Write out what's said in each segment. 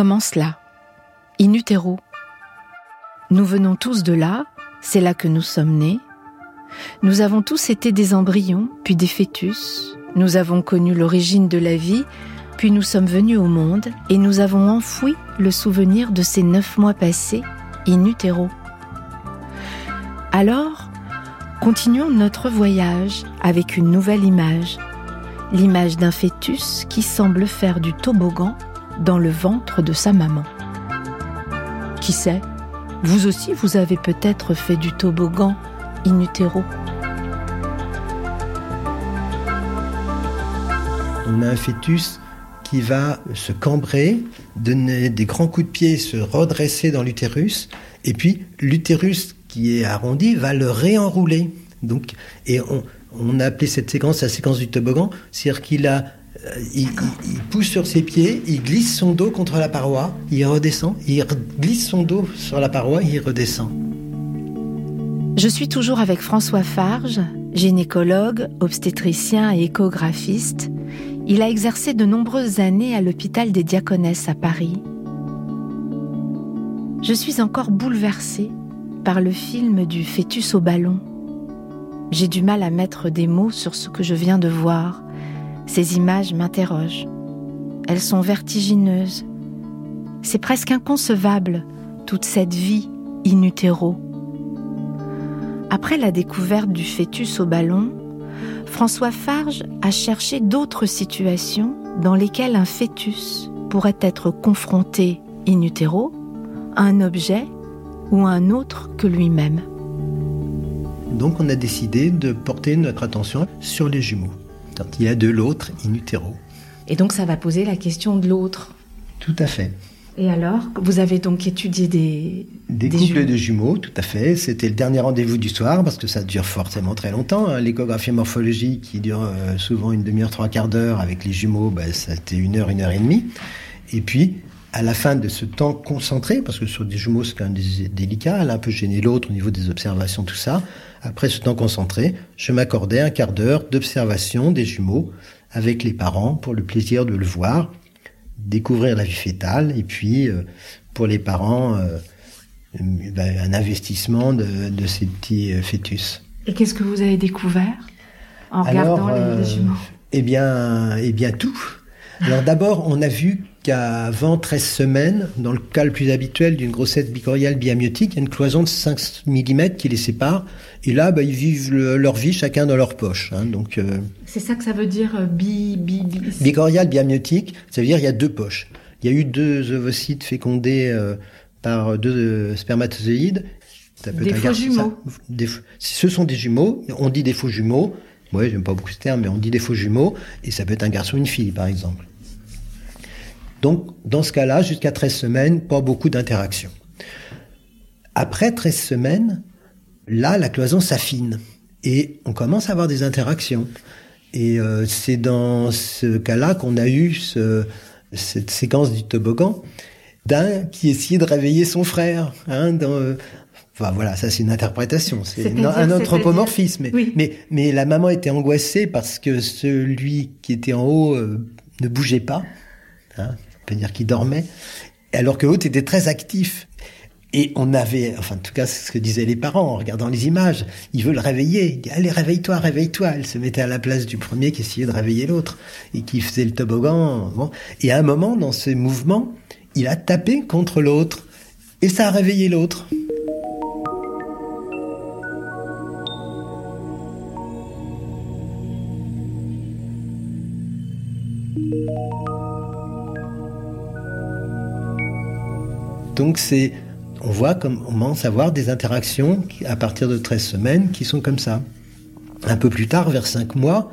commence là, in utero. Nous venons tous de là, c'est là que nous sommes nés. Nous avons tous été des embryons, puis des fœtus. Nous avons connu l'origine de la vie, puis nous sommes venus au monde et nous avons enfoui le souvenir de ces neuf mois passés in utero. Alors, continuons notre voyage avec une nouvelle image, l'image d'un fœtus qui semble faire du toboggan dans le ventre de sa maman. Qui sait, vous aussi vous avez peut-être fait du toboggan in utero. On a un fœtus qui va se cambrer, donner des grands coups de pied, se redresser dans l'utérus, et puis l'utérus qui est arrondi va le réenrouler. Donc, et on, on a appelé cette séquence la séquence du toboggan, c'est-à-dire qu'il a il, il, pousse sur ses pieds, il glisse son dos contre la paroi, il redescend, il glisse son dos sur la paroi, il redescend. Je suis toujours avec François Farge, gynécologue, obstétricien et échographiste. Il a exercé de nombreuses années à l'hôpital des Diaconesses à Paris. Je suis encore bouleversée par le film du fœtus au ballon. J'ai du mal à mettre des mots sur ce que je viens de voir. Ces images m'interrogent. Elles sont vertigineuses. C'est presque inconcevable, toute cette vie in utero. Après la découverte du fœtus au ballon, François Farge a cherché d'autres situations dans lesquelles un fœtus pourrait être confronté in utero à un objet ou à un autre que lui-même. Donc on a décidé de porter notre attention sur les jumeaux. Quand il y a de l'autre in utero. Et donc ça va poser la question de l'autre. Tout à fait. Et alors, vous avez donc étudié des... Des, des couples jumeaux. de jumeaux, tout à fait. C'était le dernier rendez-vous du soir, parce que ça dure forcément très longtemps. Hein. L'échographie morphologique, qui dure euh, souvent une demi-heure, trois quarts d'heure, avec les jumeaux, ben, ça a été une heure, une heure et demie. Et puis, à la fin de ce temps concentré, parce que sur des jumeaux, c'est quand même délicat, elle a un peu gêné l'autre au niveau des observations, tout ça. Après ce temps concentré, je m'accordais un quart d'heure d'observation des jumeaux avec les parents pour le plaisir de le voir, découvrir la vie fétale, et puis euh, pour les parents, euh, ben, un investissement de, de, ces petits euh, fœtus. Et qu'est-ce que vous avez découvert en regardant les, les jumeaux? Eh bien, eh bien tout. Alors d'abord, on a vu qu'avant 13 semaines, dans le cas le plus habituel d'une grossesse bicoriale biamiotique, il y a une cloison de 5 mm qui les sépare. Et là, bah, ils vivent le, leur vie chacun dans leur poche. Hein, donc, euh, c'est ça que ça veut dire euh, bi, bi, bi... Bicorial biamiotique, ça veut dire il y a deux poches. Il y a eu deux ovocytes fécondés euh, par deux spermatozoïdes. Ça peut des faux jumeaux. Ça, des, ce sont des jumeaux. On dit des faux jumeaux. Ouais, j'aime pas beaucoup ce terme, mais on dit des faux jumeaux. Et ça peut être un garçon ou une fille, par exemple. Donc, dans ce cas-là, jusqu'à 13 semaines, pas beaucoup d'interactions. Après 13 semaines, là, la cloison s'affine et on commence à avoir des interactions. Et euh, c'est dans ce cas-là qu'on a eu ce, cette séquence du toboggan d'un qui essayait de réveiller son frère. Hein, dans, enfin voilà, ça c'est une interprétation, c'est un anthropomorphisme. Mais, oui. mais, mais, la maman était angoissée parce que celui qui était en haut euh, ne bougeait pas. Hein, dire qu'il dormait, alors que l'autre était très actif. Et on avait, enfin en tout cas c'est ce que disaient les parents en regardant les images, il veut le réveiller, il dit allez réveille-toi, réveille-toi. Elle se mettait à la place du premier qui essayait de réveiller l'autre et qui faisait le toboggan. Bon. Et à un moment dans ce mouvement, il a tapé contre l'autre et ça a réveillé l'autre. Donc c'est on voit comme on commence à avoir des interactions à partir de 13 semaines qui sont comme ça. Un peu plus tard, vers 5 mois,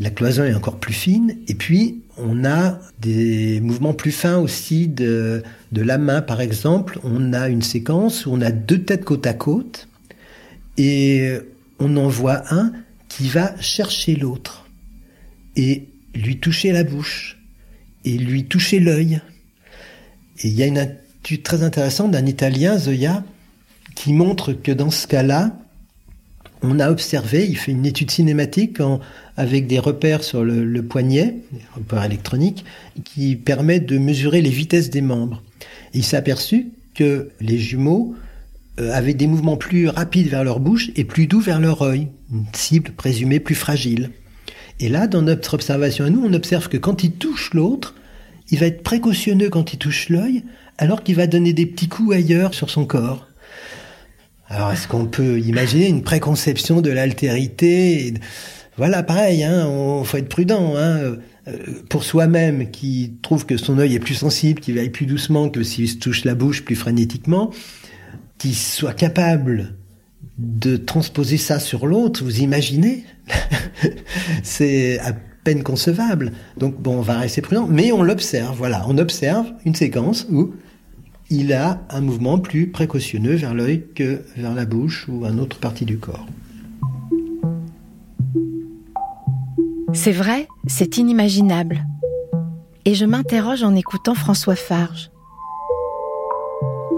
la cloison est encore plus fine et puis on a des mouvements plus fins aussi de, de la main par exemple. On a une séquence où on a deux têtes côte à côte et on en voit un qui va chercher l'autre et lui toucher la bouche et lui toucher l'œil. Et il y a une très intéressante d'un Italien, Zoya, qui montre que dans ce cas-là, on a observé, il fait une étude cinématique avec des repères sur le, le, poignet, des repères électroniques, qui permet de mesurer les vitesses des membres. il s'est aperçu que les jumeaux euh, avaient des mouvements plus rapides vers leur bouche et plus doux vers leur œil, une cible présumée plus fragile. Et là, dans notre observation à nous, on observe que quand il touche l'autre, il va être précautionneux quand il touche l'œil, alors qu'il va donner des petits coups ailleurs sur son corps. Alors, est-ce qu'on peut imaginer une préconception de l'altérité Voilà, pareil, hein, faut être prudent. Hein, euh, pour soi-même, qui trouve que son œil est plus sensible, qu'il aille plus doucement que s'il se touche la bouche plus frénétiquement, qui soit capable de transposer ça sur l'autre, vous imaginez C'est à peine concevable. Donc bon, on va rester prudent, mais on l'observe, voilà, on observe une séquence où il a un mouvement plus précautionneux vers l'œil que vers la bouche ou une autre partie du corps. C'est vrai, c'est inimaginable. Et je m'interroge en écoutant François Farge.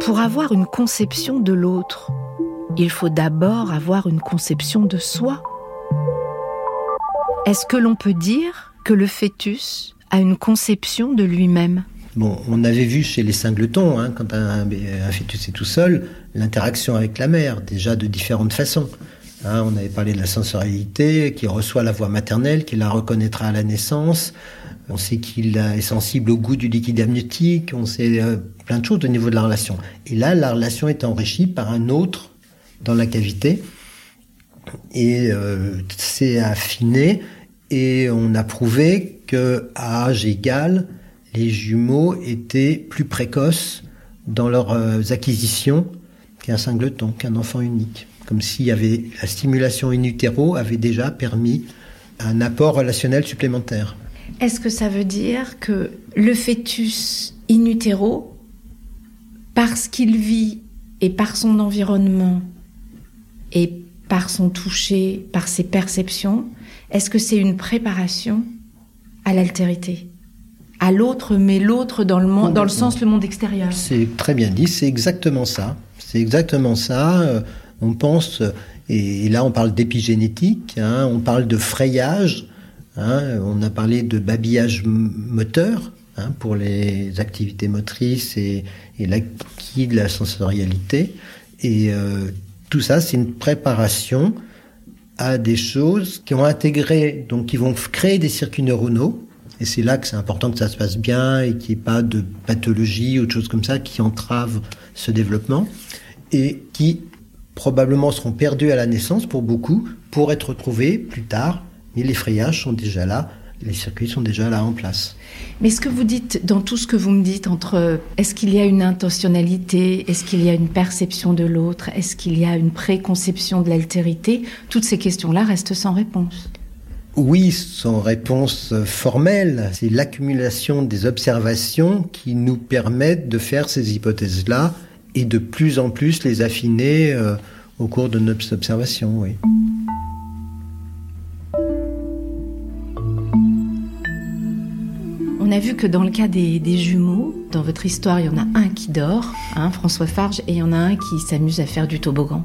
Pour avoir une conception de l'autre, il faut d'abord avoir une conception de soi. Est-ce que l'on peut dire que le fœtus a une conception de lui-même? Bon, on avait vu chez les singletons, hein, quand un, fœtus est tout seul, l'interaction avec la mère, déjà de différentes façons. Hein, on avait parlé de la sensorialité, qui reçoit la voix maternelle, qui la reconnaîtra à la naissance. On sait qu'il est sensible au goût du liquide amniotique. On sait euh, plein de choses au niveau de la relation. Et là, la relation est enrichie par un autre dans la cavité. Et euh, c'est affiné. Et on a prouvé que à âge égal, les jumeaux étaient plus précoces dans leurs euh, acquisitions qu'un singleton, qu'un enfant unique comme s'il y avait la stimulation in utero avait déjà permis un apport relationnel supplémentaire. Est-ce que ça veut dire que le fœtus in utero, parce qu'il vit et par son environnement et par son toucher, par ses perceptions, est-ce que c'est une préparation à l'altérité? À l'autre, mais l'autre dans le monde, dans le sens le monde extérieur. C'est très bien dit, c'est exactement ça. C'est exactement ça. Euh, on pense, et là on parle d'épigénétique, hein, on parle de frayage, hein, on a parlé de babillage moteur hein, pour les activités motrices et, l'acquis de la sensorialité. Et euh, tout ça, c'est une préparation à des choses qui vont intégrer, donc qui vont créer des circuits neuronaux. Et c'est là que c'est important que ça se passe bien et qu'il n'y ait pas de pathologie ou de choses comme ça qui entravent ce développement et qui probablement seront perdus à la naissance pour beaucoup, pour être retrouvés plus tard. Mais les frayages sont déjà là, les circuits sont déjà là en place. Mais ce que vous dites, dans tout ce que vous me dites, entre est-ce qu'il y a une intentionnalité, est-ce qu'il y a une perception de l'autre, est-ce qu'il y a une préconception de l'altérité, toutes ces questions-là restent sans réponse. Oui, sans réponse formelle. C'est l'accumulation des observations qui nous permettent de faire ces hypothèses-là et de plus en plus les affiner euh, au cours de notre observation. Oui. On a vu que dans le cas des, jumeaux, dans votre histoire, il y en a un qui dort, hein, François Farge, et il y en a un qui s'amuse à faire du toboggan.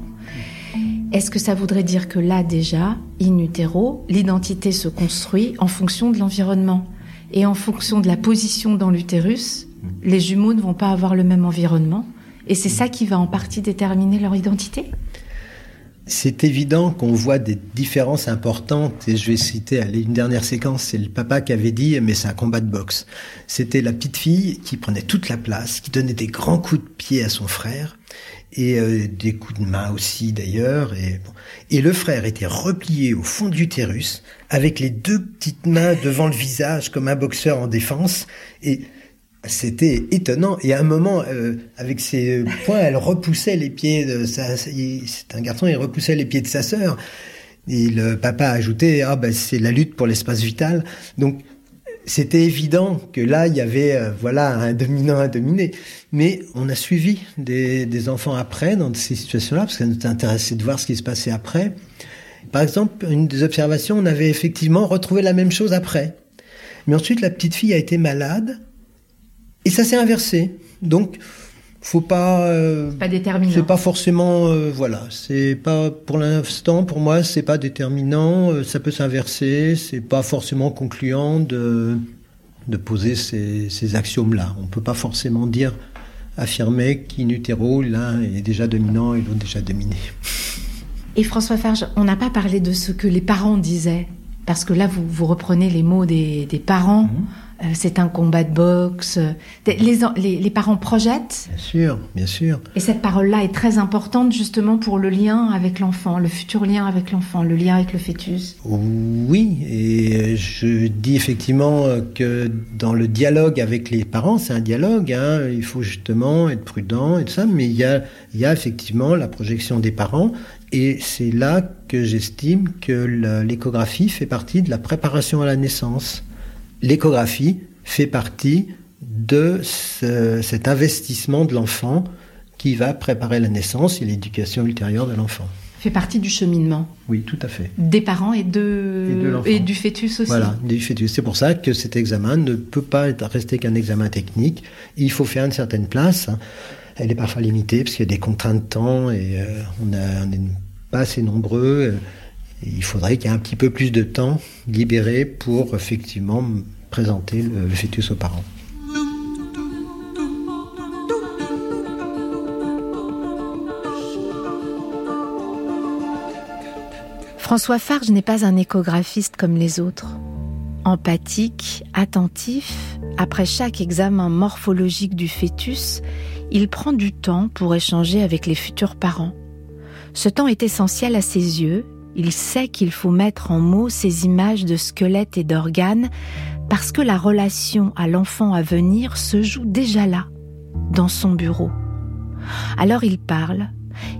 Est-ce que ça voudrait dire que là déjà, in utero, l'identité se construit en fonction de l'environnement? Et en fonction de la position dans l'utérus Les jumeaux ne vont pas avoir le même environnement. Et c'est ça qui va en partie déterminer leur identité? C'est évident qu'on voit des différences importantes, et je vais citer allez, une dernière séquence, c'est le papa qui avait dit, mais c'est un combat de boxe. C'était la petite fille qui prenait toute la place, qui donnait des grands coups de pied à son frère, et euh, des coups de main aussi d'ailleurs, et, et le frère était replié au fond du l'utérus, avec les deux petites mains devant le visage, comme un boxeur en défense, et c'était étonnant. Et à un moment, euh, avec ses poings, elle repoussait les pieds de sa. C'est un garçon, il repoussait les pieds de sa sœur. Et le papa a ajouté ah ben c'est la lutte pour l'espace vital. Donc c'était évident que là il y avait euh, voilà un dominant, un dominé. Mais on a suivi des, enfants après dans ces situations-là parce que ça nous intéressait de voir ce qui se passait après. Par exemple, une des observations, on avait effectivement retrouvé la même chose après. Mais ensuite, la petite fille a été malade et ça s'est inversé. Donc, faut pas. Euh, pas déterminant. C'est pas forcément. Euh, voilà. C'est pas. Pour l'instant, pour moi, c'est pas déterminant. Euh, ça peut s'inverser. C'est pas forcément concluant de, de poser ces, ces axiomes-là. On peut pas forcément dire affirmait qu'in utero, l'un est déjà dominant et l'autre déjà dominé. Et François Farge, on n'a pas parlé de ce que les parents disaient, parce que là, vous, vous reprenez les mots des, parents. Mhm. Euh, c'est un combat de boxe. Les, les, parents projettent. Bien sûr, bien sûr. Et cette parole-là est très importante justement pour le lien avec l'enfant, le futur lien avec l'enfant, le lien avec le fœtus. Oui, et je dis effectivement que dans le dialogue avec les parents, c'est un dialogue, hein, il faut justement être prudent et tout ça, mais il y a, il y a effectivement la projection des parents, et c'est là que j'estime que l'échographie fait partie de la préparation à la naissance l'échographie fait partie de cet investissement de l'enfant qui va préparer la naissance et l'éducation ultérieure de l'enfant. Fait partie du cheminement. Oui, tout à fait. Des parents et, de, et, du fœtus aussi. Voilà, du fœtus. C'est pour ça que cet examen ne peut pas rester qu'un examen technique. Il faut faire une certaine place. Elle est parfois limitée parce qu'il y a des contraintes de temps et euh, on n'est pas assez nombreux il faudrait qu'il y ait un petit peu plus de temps libéré pour effectivement présenter le, fœtus aux parents. François Farge n'est pas un échographiste comme les autres. Empathique, attentif, après chaque examen morphologique du fœtus, il prend du temps pour échanger avec les futurs parents. Ce temps est essentiel à ses yeux il sait qu'il faut mettre en mots ces images de squelettes et d'organes parce que la relation à l'enfant à venir se joue déjà là, dans son bureau. Alors il parle,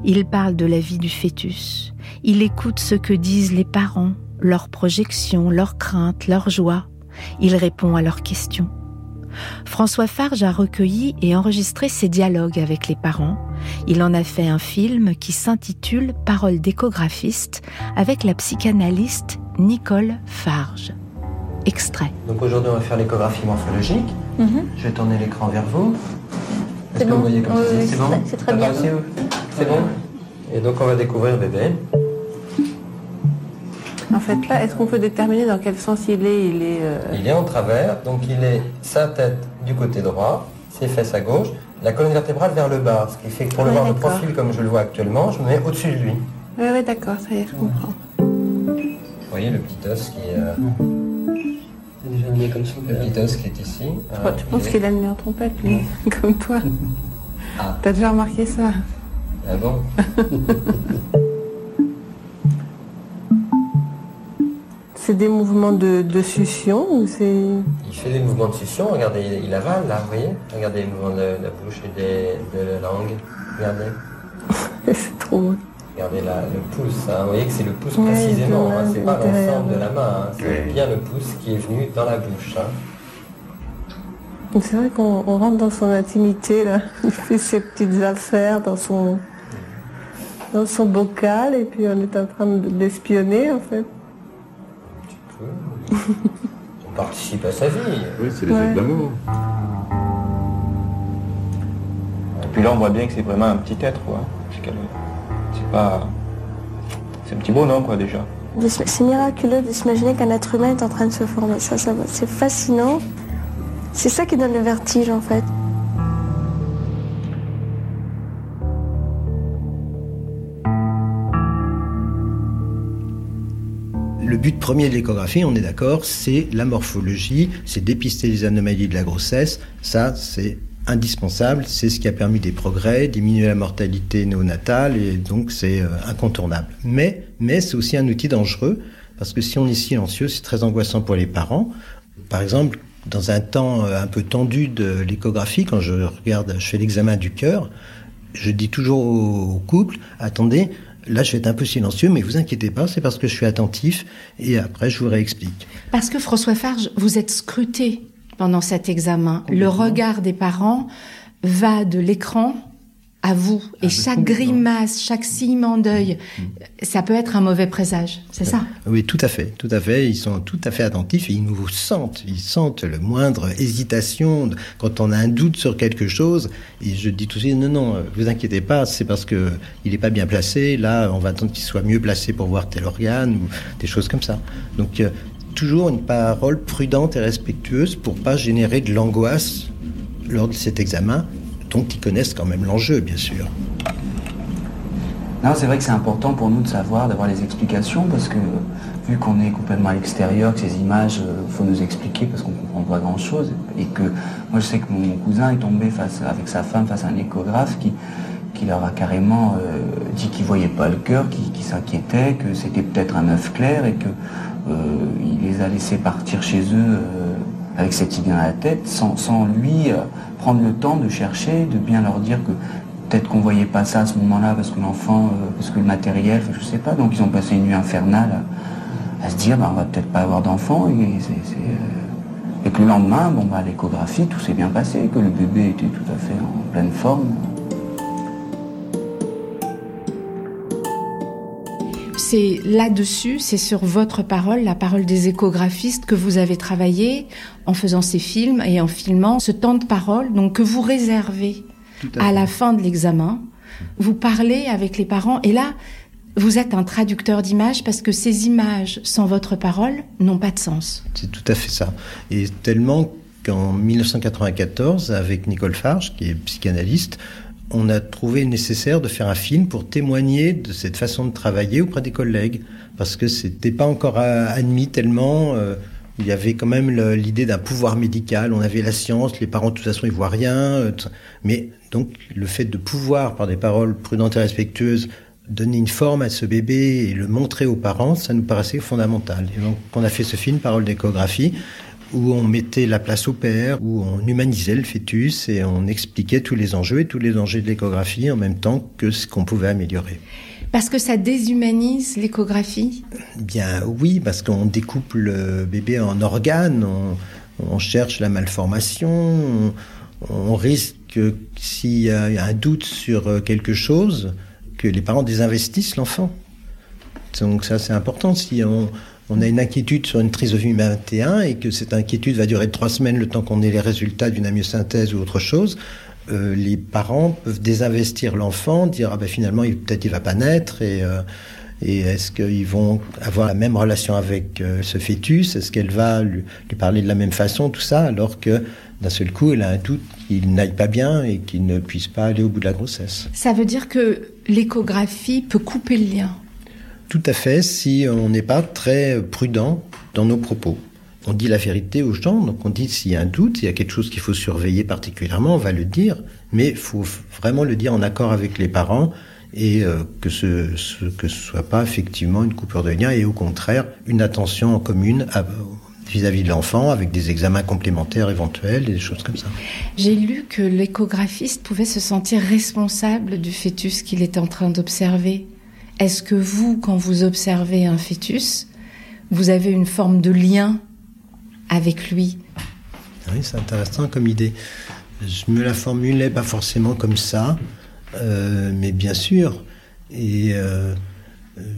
il parle de la vie du fœtus, il écoute ce que disent les parents, leurs projections, leurs craintes, leurs joies, il répond à leurs questions. François Farge a recueilli et enregistré ses dialogues avec les parents. Il en a fait un film qui s'intitule Paroles d'échographiste avec la psychanalyste Nicole Farge. Extrait. Donc aujourd'hui, on va faire l'échographie morphologique. Mhm. Je vais tourner l'écran vers vous. Est-ce que vous voyez comme C'est bon C'est très bien. C'est bon Et donc, on va découvrir bébé. En fait, là, est-ce qu'on peut déterminer dans quel sens il est Il est, euh, il est en travers, donc il est sa tête du côté droit, ses fesses à gauche, la colonne vertébrale vers le bas, ce qui fait que pour le voir de profil comme je le vois actuellement, je me mets au-dessus de lui. Oui, oui, d'accord, ça y est, je comprends. Vous voyez le petit os qui est... Euh, comme ça, le petit os qui est ici. Tu, euh, penses qu'il a le nez en trompette, lui, comme toi ah. T'as déjà remarqué ça? Ah bon? C'est des mouvements de, succion ou c'est... Il fait des mouvements de succion, regardez, il, avale là, vous voyez Regardez les mouvements de, la bouche et de la langue, regardez. c'est trop beau. Regardez là, le pouce, hein. vous voyez que c'est le pouce précisément, hein. c'est pas l'ensemble de la main, hein. c'est bien le pouce qui est venu dans la bouche. C'est vrai qu'on rentre dans son intimité, là. il fait ses petites affaires dans son, dans son bocal et puis on est en train de l'espionner en fait. On participe à sa vie. Oui, c'est les actes d'amour. Et puis là, on voit bien que c'est vraiment un petit être, quoi. C'est pas... C'est un petit bonhomme, quoi, déjà. C'est miraculeux de s'imaginer qu'un être humain est en train de se former. Ça, ça c'est fascinant. C'est ça qui donne le vertige, en fait. Le but premier de l'échographie, on est d'accord, c'est la morphologie, c'est dépister les anomalies de la grossesse. Ça, c'est indispensable, c'est ce qui a permis des progrès, diminuer la mortalité néonatale, et donc c'est euh, incontournable. Mais, mais c'est aussi un outil dangereux, parce que si on est silencieux, c'est très angoissant pour les parents. Par exemple, dans un temps euh, un peu tendu de l'échographie, quand je regarde, je fais l'examen du cœur, je dis toujours au couple, attendez, Là, je vais être un peu silencieux, mais vous inquiétez pas, c'est parce que je suis attentif et après, je vous réexplique. Parce que François Farge, vous êtes scruté pendant cet examen. Le regard des parents va de l'écran à vous. Et chaque grimace, chaque ciment d'œil, mm. ça peut être un mauvais présage, c'est ça? Oui, tout à fait, tout à fait. Ils sont tout à fait attentifs et ils nous sentent. Ils sentent le moindre hésitation quand on a un doute sur quelque chose. Et je dis tout de suite, non, non, vous inquiétez pas, c'est parce que il n'est pas bien placé. Là, on va attendre qu'il soit mieux placé pour voir tel organe ou des choses comme ça. Donc, euh, toujours une parole prudente et respectueuse pour pas générer de l'angoisse lors de cet examen ils connaissent quand même l'enjeu, bien sûr. Non, c'est vrai que c'est important pour nous de savoir, d'avoir les explications, parce que vu qu'on est complètement à l'extérieur, que ces images, il euh, faut nous expliquer parce qu'on comprend pas grand-chose. Et que moi, je sais que mon cousin est tombé face, avec sa femme face à un échographe qui, qui leur a carrément euh, dit qu'il voyait pas le cœur, qui, s'inquiétait, que c'était peut-être un œuf clair et que euh, les a laissés partir chez eux avec cette idée dans la tête, sans, sans lui prendre le temps de chercher, de bien leur dire que peut-être qu'on voyait pas ça à ce moment-là parce que l'enfant, parce que le matériel, je sais pas. Donc ils ont passé une nuit infernale à se dire, bah, on va peut-être pas avoir d'enfant. Euh, et, que le lendemain, bon, bah, l'échographie, tout s'est bien passé, que le bébé était tout à fait en pleine forme. C'est là-dessus, c'est sur votre parole, la parole des échographistes que vous avez travaillé en faisant ces films et en filmant ce temps de parole, donc que vous réservez à, la fin de l'examen. Vous parlez avec les parents et là, vous êtes un traducteur d'images parce que ces images, sans votre parole, n'ont pas de sens. C'est tout à fait ça. Et tellement qu'en 1994, avec Nicole Farge, qui est psychanalyste, on a trouvé nécessaire de faire un film pour témoigner de cette façon de travailler auprès des collègues, parce que c'était pas encore admis tellement. Euh, il y avait quand même l'idée d'un pouvoir médical. On avait la science, les parents de toute façon ils voient rien, euh, mais donc le fait de pouvoir par des paroles prudentes et respectueuses donner une forme à ce bébé et le montrer aux parents, ça nous paraissait fondamental. Et donc, on a fait ce film, Parole d'échographie, où on mettait la place au père, où on humanisait le fœtus et on expliquait tous les enjeux et tous les dangers de l'échographie en même temps que ce qu'on pouvait améliorer. Parce que ça déshumanise l'échographie? Bien oui, parce qu'on découpe le bébé en organes, on, cherche la malformation, on, on risque, s'il y a un doute sur quelque chose, que les parents désinvestissent l'enfant. Donc ça, c'est important. Si on, a une inquiétude sur une trisomie 21 et que cette inquiétude va durer trois semaines, le temps qu'on ait les résultats d'une amyosynthèse ou autre chose, euh, les parents peuvent désinvestir l'enfant, dire ah ben finalement peut-être il va pas naître et euh, est-ce qu'ils vont avoir la même relation avec euh, ce fœtus? Est-ce qu'elle va lui, parler de la même façon, tout ça, alors que d'un seul coup, elle a un doute qu'il n'aille pas bien et qu'il ne puisse pas aller au bout de la grossesse. Ça veut dire que l'échographie peut couper le lien Tout à fait, si on n'est pas très prudent dans nos propos. On dit la vérité aux gens, donc on dit s'il y a un doute, s'il y a quelque chose qu'il faut surveiller particulièrement, on va le dire, mais il faut vraiment le dire en accord avec les parents et euh, que ce, que ce soit pas effectivement une coupure de lien et au contraire une attention en commune vis-à-vis de l'enfant avec des examens complémentaires éventuels des choses comme ça. J'ai lu que l'échographiste pouvait se sentir responsable du fœtus qu'il est en train d'observer. Est-ce que vous, quand vous observez un fœtus, vous avez une forme de lien avec lui? Oui, c'est intéressant comme idée. Je me la formulais pas forcément comme ça. Euh, mais bien sûr, et euh,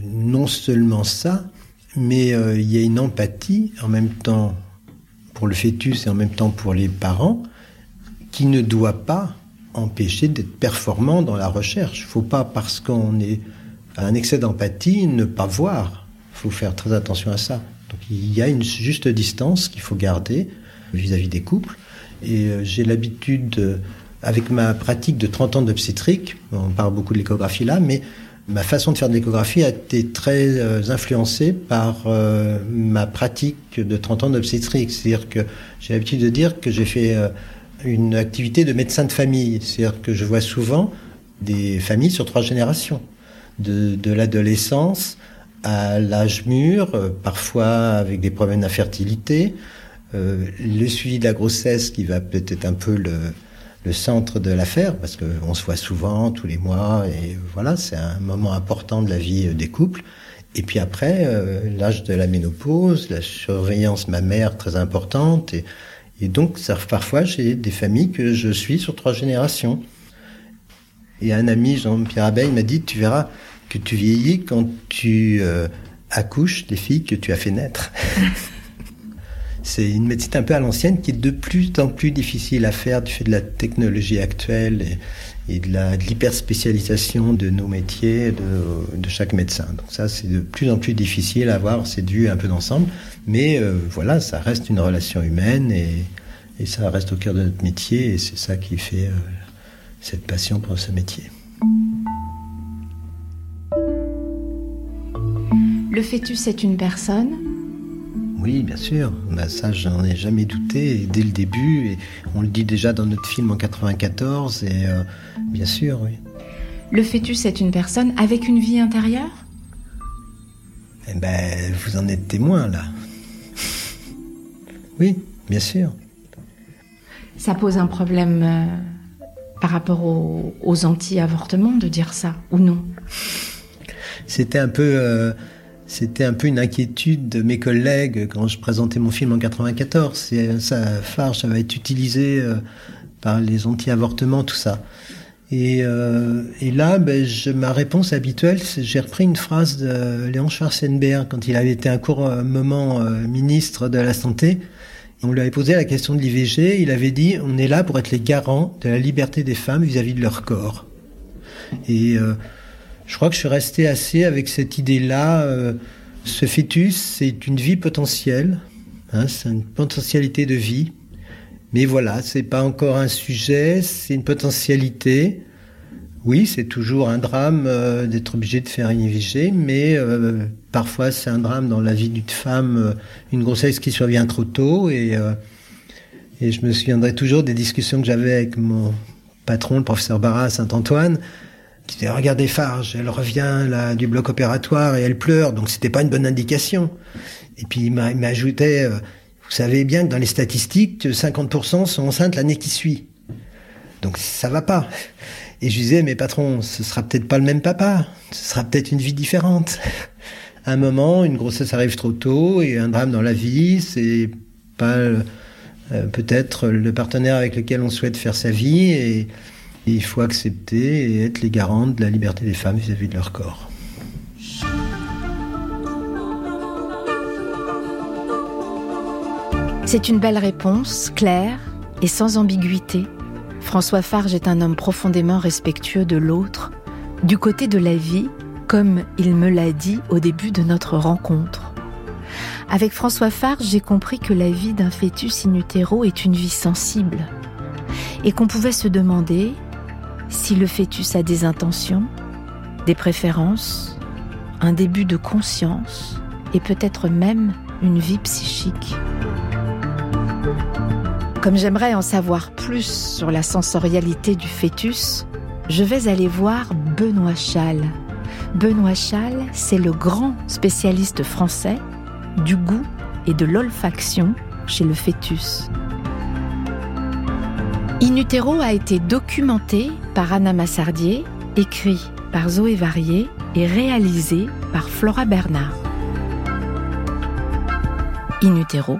non seulement ça, mais euh, il y a une empathie en même temps pour le fœtus et en même temps pour les parents qui ne doit pas empêcher d'être performant dans la recherche. Il ne faut pas, parce qu'on est un excès d'empathie, ne pas voir. Il faut faire très attention à ça. Donc il y a une juste distance qu'il faut garder vis-à-vis -vis des couples. Et j'ai l'habitude avec ma pratique de 30 ans d'obstétrique, on parle beaucoup de l'échographie là, mais ma façon de faire de l'échographie a été très euh, influencée par euh, ma pratique de 30 ans d'obstétrique. C'est-à-dire que j'ai l'habitude de dire que j'ai fait euh, une activité de médecin de famille. C'est-à-dire que je vois souvent des familles sur trois générations, de, de l'adolescence à l'âge mûr, parfois avec des problèmes d'infertilité, le suivi de la grossesse qui va peut-être un peu le, le centre de l'affaire, parce qu'on se voit souvent, tous les mois, et voilà, c'est un moment important de la vie euh, des couples. Et puis après, euh, l'âge de la ménopause, la surveillance mammaire très importante. Et, et donc, ça, parfois, j'ai des familles que je suis sur trois générations. Et un ami, Jean-Pierre Abeille, m'a dit, tu verras que tu vieillis quand tu euh, accouches les filles que tu as fait naître. c'est une médecine un peu à l'ancienne qui est de plus en plus difficile à faire du fait de la technologie actuelle et, de l'hyperspécialisation de nos métiers, de, chaque médecin. Donc ça, c'est de plus en plus difficile à avoir ces deux un peu d'ensemble. Mais euh, voilà, ça reste une relation humaine et, ça reste au cœur de notre métier et c'est ça qui fait euh, cette passion pour ce métier. Le fœtus est une personne? Oui, bien sûr. Bah, ça, j'en ai jamais douté dès le début. Et on le dit déjà dans notre film en 94. Et euh, bien sûr, oui. Le fœtus est une personne avec une vie intérieure? Eh ben, vous en êtes témoin là. Oui, bien sûr. Ça pose un problème euh, par rapport aux, anti-avortements de dire ça, ou non C'était un peu... Euh, c'était un peu une inquiétude de mes collègues quand je présentais mon film en 94. ça, va être utilisé euh, par les anti-avortements, tout ça. Et, et là, ben, ma réponse habituelle, j'ai repris une phrase de Léon Schwarzenberg quand il avait été un court moment ministre de la Santé. On lui avait posé la question de l'IVG, il avait dit on est là pour être les garants de la liberté des femmes vis-à-vis de leur corps. Et euh, je crois que je suis resté assez avec cette idée-là. Euh, ce fœtus, c'est une vie potentielle, hein, c'est une potentialité de vie. Mais voilà, c'est pas encore un sujet, c'est une potentialité. Oui, c'est toujours un drame euh, d'être obligé de faire une IVG, mais euh, parfois c'est un drame dans la vie d'une femme, euh, une grossesse qui survient trop tôt. Et, et je me souviendrai toujours des discussions que j'avais avec mon patron, le professeur Barra à Saint-Antoine, qui disait Regardez Farge, elle revient du bloc opératoire et elle pleure, donc c'était pas une bonne indication. Et puis il m'ajoutait Vous savez bien que dans les statistiques, 50% sont enceintes l'année qui suit. Donc ça va pas. Et je disais, mais patron, ce sera peut-être pas le même papa, ce sera peut-être une vie différente. À un moment, une grossesse arrive trop tôt et un drame dans la vie, c'est pas euh, peut-être le partenaire avec lequel on souhaite faire sa vie et, il faut accepter et être les garantes de la liberté des femmes vis à -vis de leur corps. C'est une belle réponse, claire et sans ambiguïté François Farge est un homme profondément respectueux de l'autre, du côté de la vie, comme il me l'a dit au début de notre rencontre. Avec François Farge, j'ai compris que la vie d'un fœtus in utero est une vie sensible et qu'on pouvait se demander si le fœtus a des intentions, des préférences, un début de conscience et peut-être même une vie psychique. Comme j'aimerais en savoir plus sur la sensorialité du fœtus, je vais aller voir Benoît Chal. Benoît Chal, c'est le grand spécialiste français du goût et de l'olfaction chez le fœtus. In utero a été documenté par Anna Massardier, écrit par Zoé Varier et réalisé par Flora Bernard. In utero